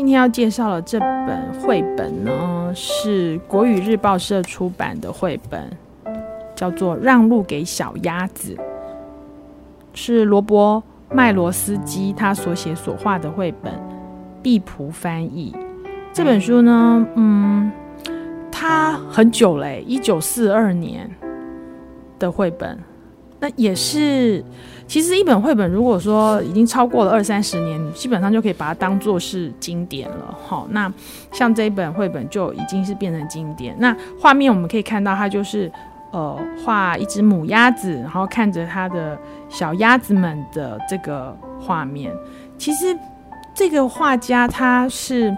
今天要介绍的这本绘本呢，是国语日报社出版的绘本，叫做《让路给小鸭子》，是罗伯麦罗斯基他所写所画的绘本，毕蒲翻译。这本书呢，嗯，它很久嘞，一九四二年的绘本。那也是，其实一本绘本，如果说已经超过了二三十年，基本上就可以把它当做是经典了。好，那像这一本绘本就已经是变成经典。那画面我们可以看到，它就是呃画一只母鸭子，然后看着它的小鸭子们的这个画面。其实这个画家他是。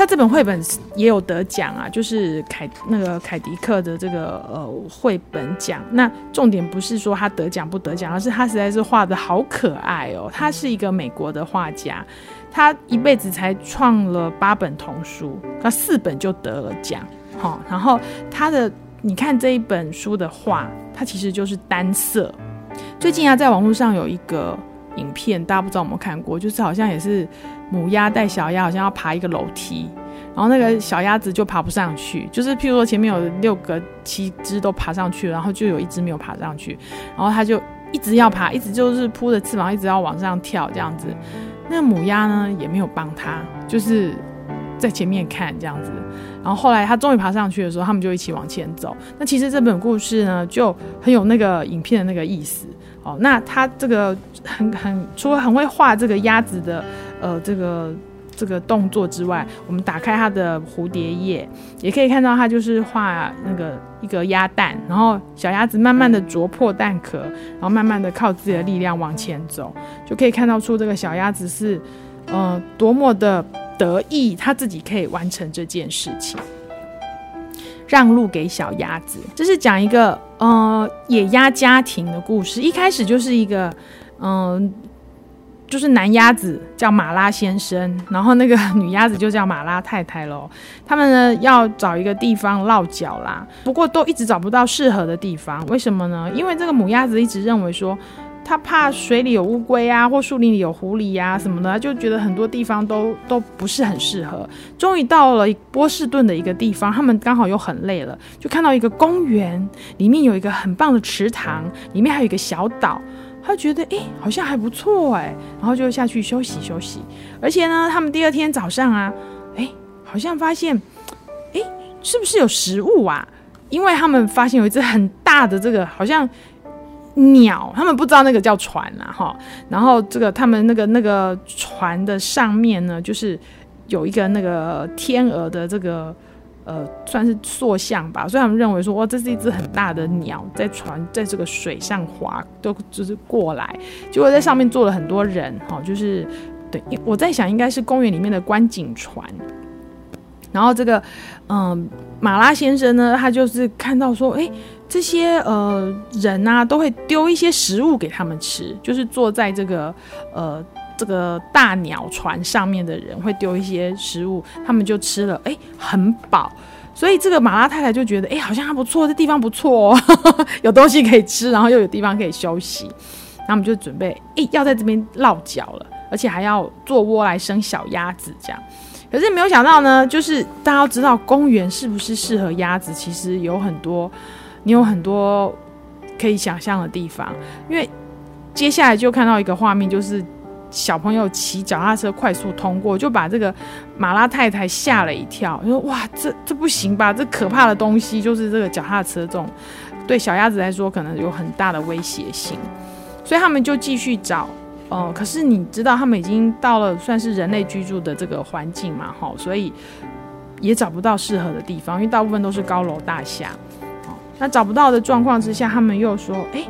他这本绘本也有得奖啊，就是凯那个凯迪克的这个呃绘本奖。那重点不是说他得奖不得奖，而是他实在是画得好可爱哦。他是一个美国的画家，他一辈子才创了八本童书，他四本就得了奖。好、然后他的你看这一本书的画，它其实就是单色。最近啊，在网络上有一个影片，大家不知道有没有看过，就是好像也是。母鸭带小鸭，好像要爬一个楼梯，然后那个小鸭子就爬不上去。就是譬如说前面有六个、七只都爬上去了，然后就有一只没有爬上去，然后它就一直要爬，一直就是扑着翅膀，一直要往上跳这样子。那母鸭呢也没有帮它，就是在前面看这样子。然后后来它终于爬上去的时候，他们就一起往前走。那其实这本故事呢就很有那个影片的那个意思那他这个很很除了很会画这个鸭子的。呃，这个这个动作之外，我们打开它的蝴蝶页，也可以看到它就是画那个一个鸭蛋，然后小鸭子慢慢的啄破蛋壳，然后慢慢的靠自己的力量往前走，就可以看到出这个小鸭子是，呃，多么的得意，它自己可以完成这件事情。让路给小鸭子，这是讲一个呃野鸭家庭的故事，一开始就是一个嗯。就是男鸭子叫马拉先生，然后那个女鸭子就叫马拉太太喽。他们呢要找一个地方落脚啦，不过都一直找不到适合的地方。为什么呢？因为这个母鸭子一直认为说，她怕水里有乌龟啊，或树林里有狐狸呀、啊、什么的，就觉得很多地方都都不是很适合。终于到了波士顿的一个地方，他们刚好又很累了，就看到一个公园，里面有一个很棒的池塘，里面还有一个小岛。他觉得哎、欸，好像还不错哎，然后就下去休息休息。而且呢，他们第二天早上啊，哎、欸，好像发现，哎、欸，是不是有食物啊？因为他们发现有一只很大的这个好像鸟，他们不知道那个叫船啊哈。然后这个他们那个那个船的上面呢，就是有一个那个天鹅的这个。呃，算是塑像吧，所以他们认为说，哇，这是一只很大的鸟，在船在这个水上滑，都就是过来，结果在上面坐了很多人，哈、就是对，我在想应该是公园里面的观景船。然后这个，嗯、马拉先生呢，他就是看到说，哎，这些呃人啊，都会丢一些食物给他们吃，就是坐在这个呃。这个大鸟船上面的人会丢一些食物，他们就吃了，哎，很饱。所以这个马拉太太就觉得，哎，好像还不错，这地方不错哦，有东西可以吃，然后又有地方可以休息。然后我们就准备，哎，要在这边落脚了，而且还要做窝来生小鸭子这样。可是没有想到呢，就是大家都知道公园是不是适合鸭子，其实有很多，你有很多可以想象的地方。因为接下来就看到一个画面，就是。小朋友骑脚踏车快速通过，就把这个马拉太太吓了一跳。说：“哇，这这不行吧？这可怕的东西就是这个脚踏车，这种对小鸭子来说可能有很大的威胁性。”所以他们就继续找。哦、可是你知道，他们已经到了算是人类居住的这个环境嘛？哈，所以也找不到适合的地方，因为大部分都是高楼大厦。哦，那找不到的状况之下，他们又说：“哎，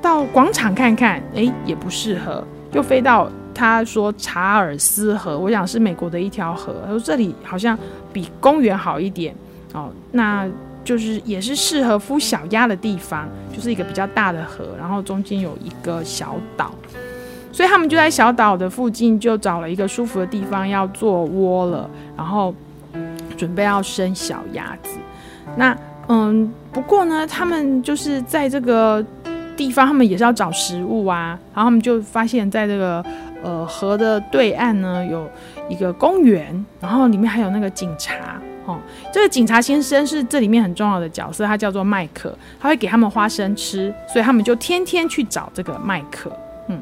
到广场看看。”哎，也不适合。又飞到他说查尔斯河，我想是美国的一条河。他说这里好像比公园好一点哦，那就是也是适合孵小鸭的地方，就是一个比较大的河，然后中间有一个小岛，所以他们就在小岛的附近就找了一个舒服的地方要做窝了，然后准备要生小鸭子。那嗯，不过呢，他们就是在这个。地方他们也是要找食物啊，然后他们就发现，在这个呃河的对岸呢有一个公园，然后里面还有那个警察。哦，这个警察先生是这里面很重要的角色，他叫做麦克，他会给他们花生吃，所以他们就天天去找这个麦克。嗯，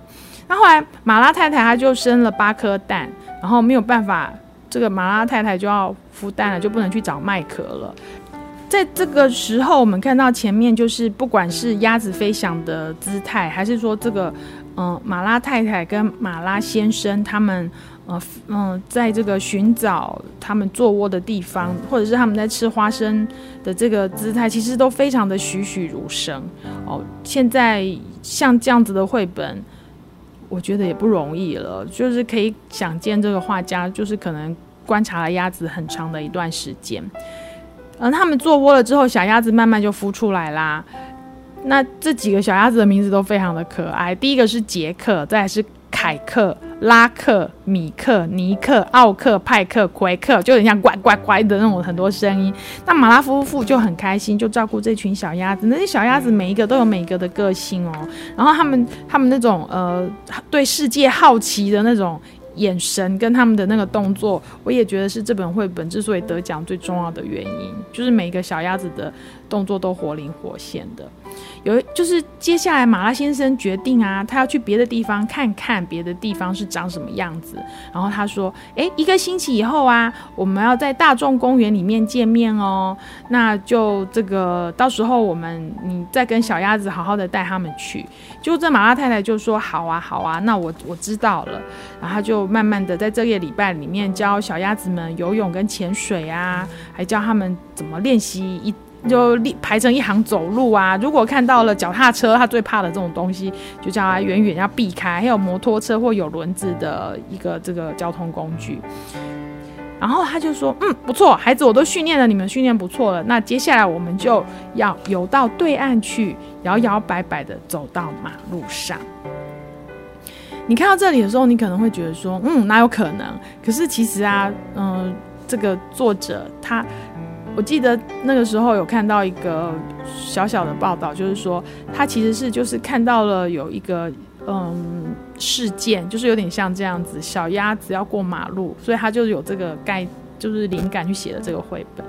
那后来马拉太太她就生了八颗蛋，然后没有办法，这个马拉太太就要孵蛋了，就不能去找麦克了。在这个时候，我们看到前面就是不管是鸭子飞翔的姿态，还是说这个嗯、马拉太太跟马拉先生他们。呃嗯，在这个寻找他们做窝的地方，或者是他们在吃花生的这个姿态，其实都非常的栩栩如生哦。现在像这样子的绘本，我觉得也不容易了。就是可以想见，这个画家就是可能观察了鸭子很长的一段时间。嗯，他们做窝了之后，小鸭子慢慢就孵出来啦。那这几个小鸭子的名字都非常的可爱。第一个是杰克，再是。凯克、拉克、米克、尼克、奥克、派克、奎克，就很像乖乖乖的那种很多声音。那马拉夫妇就很开心，就照顾这群小鸭子。那些小鸭子每一个都有每一个的个性哦。然后他们他们那种呃对世界好奇的那种眼神跟他们的那个动作，我也觉得是这本绘本之所以得奖最重要的原因，就是每一个小鸭子的动作都活灵活现的。有就是接下来马拉先生决定啊，他要去别的地方看看别的地方是长什么样子。然后他说：“诶，一个星期以后啊，我们要在大众公园里面见面哦。那就这个到时候我们你再跟小鸭子好好的带他们去。”就这马拉太太就说：“好啊，好啊，那我我知道了。”然后他就慢慢的在这个礼拜里面教小鸭子们游泳跟潜水啊，还教他们怎么练习一。就立排成一行走路啊！如果看到了脚踏车，他最怕的这种东西，就叫他远远要避开。还有摩托车或有轮子的一个这个交通工具。然后他就说：“嗯，不错，孩子，我都训练了，你们训练不错了。那接下来我们就要游到对岸去，摇摇摆摆的走到马路上。”你看到这里的时候，你可能会觉得说：“嗯，哪有可能？”可是其实啊，嗯、这个作者他。我记得那个时候有看到一个小小的报道，就是说他其实是就是看到了有一个嗯事件，就是有点像这样子，小鸭子要过马路，所以他就有这个概就是灵感去写的这个绘本。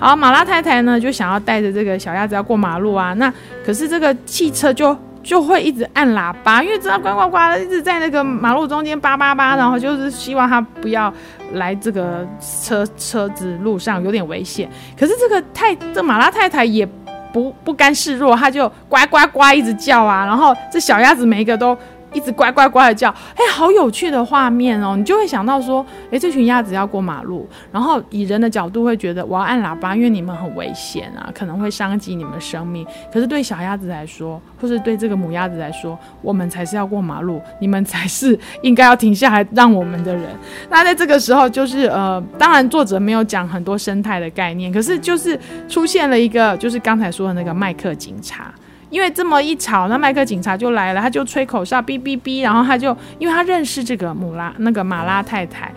好，马拉太太呢就想要带着这个小鸭子要过马路啊，那可是这个汽车就。就会一直按喇叭，因为知道呱呱呱的一直在那个马路中间叭叭叭，然后就是希望他不要来这个车车子路上有点危险。可是这个太这马拉太太也不不甘示弱，他就呱呱呱一直叫啊，然后这小鸭子每一个都。一直呱呱呱的叫，哎，好有趣的画面哦！你就会想到说，哎，这群鸭子要过马路，然后以人的角度会觉得我要按喇叭，因为你们很危险啊，可能会伤及你们生命。可是对小鸭子来说，或是对这个母鸭子来说，我们才是要过马路，你们才是应该要停下来让我们的人。那在这个时候，就是呃，当然作者没有讲很多生态的概念，可是就是出现了一个，就是刚才说的那个麦克警察。因为这么一吵，那麦克警察就来了，他就吹口哨，哔哔哔，然后他就，因为他认识这个母拉那个马拉太太，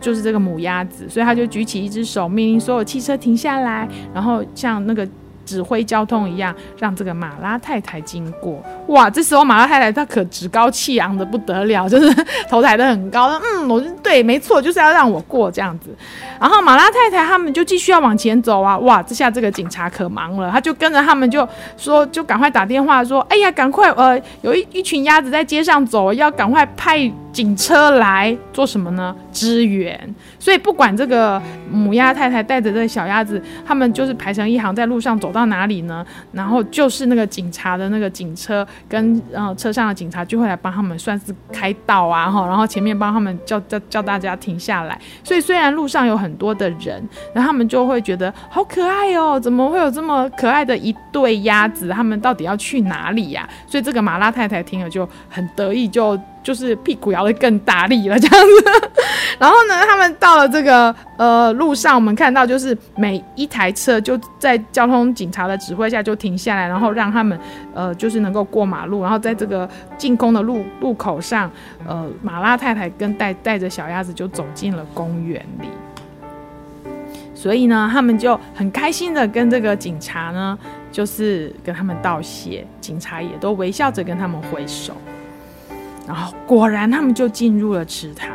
就是这个母鸭子，所以他就举起一只手，命令所有汽车停下来，然后像那个。指挥交通一样，让这个马拉太太经过。哇，这时候马拉太太她可趾高气扬的不得了，就是头抬得很高。嗯，我就对，没错，就是要让我过这样子。然后马拉太太他们就继续要往前走啊。哇，这下这个警察可忙了，他就跟着他们就说，就赶快打电话说，哎呀，赶快，呃，有一一群鸭子在街上走，要赶快派。警车来做什么呢？支援。所以不管这个母鸭太太带着这个小鸭子，他们就是排成一行在路上走到哪里呢？然后就是那个警察的那个警车跟呃车上的警察就会来帮他们算是开道啊，哈，然后前面帮他们叫叫叫大家停下来。所以虽然路上有很多的人，然后他们就会觉得好可爱哦，怎么会有这么可爱的一对鸭子？他们到底要去哪里呀？所以这个马拉太太听了就很得意，就。就是屁股摇得更大力了，这样子。然后呢，他们到了这个呃路上，我们看到就是每一台车就在交通警察的指挥下就停下来，然后让他们呃就是能够过马路。然后在这个进空的路路口上，呃，马拉太太跟带带着小鸭子就走进了公园里。所以呢，他们就很开心的跟这个警察呢，就是跟他们道谢，警察也都微笑着跟他们挥手。然后果然他们就进入了池塘。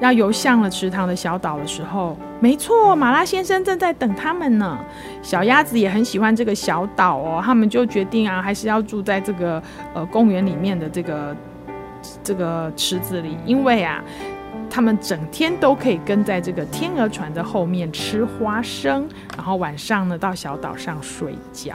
要游向了池塘的小岛的时候，没错，马拉先生正在等他们呢。小鸭子也很喜欢这个小岛哦，他们就决定啊，还是要住在这个呃公园里面的这个这个池子里，因为啊，他们整天都可以跟在这个天鹅船的后面吃花生，然后晚上呢到小岛上睡觉。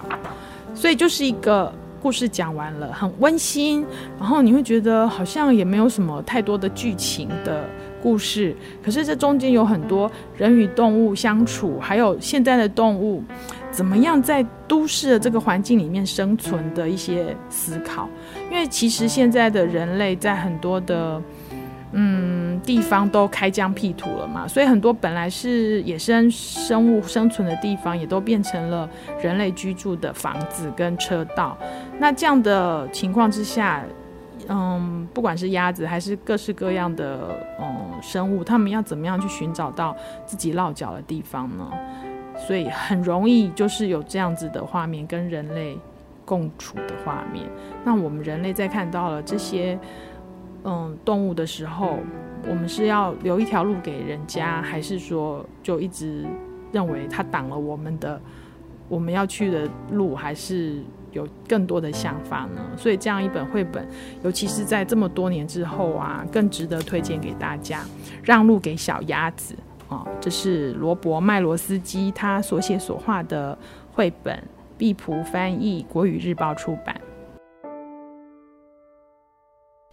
所以就是一个故事讲完了，很温馨，然后你会觉得好像也没有什么太多的剧情的。故事，可是这中间有很多人与动物相处，还有现在的动物怎么样在都市的这个环境里面生存的一些思考。因为其实现在的人类在很多的嗯地方都开疆辟土了嘛，所以很多本来是野生生物生存的地方，也都变成了人类居住的房子跟车道。那这样的情况之下，嗯，不管是鸭子还是各式各样的嗯生物，他们要怎么样去寻找到自己落脚的地方呢？所以很容易就是有这样子的画面，跟人类共处的画面。那我们人类在看到了这些嗯动物的时候，我们是要留一条路给人家，还是说就一直认为它挡了我们的我们要去的路，还是？有更多的想法呢，所以这样一本绘本，尤其是在这么多年之后啊，更值得推荐给大家。让路给小鸭子啊，这是罗伯·麦罗斯基他所写所画的绘本，毕普翻译，国语日报出版。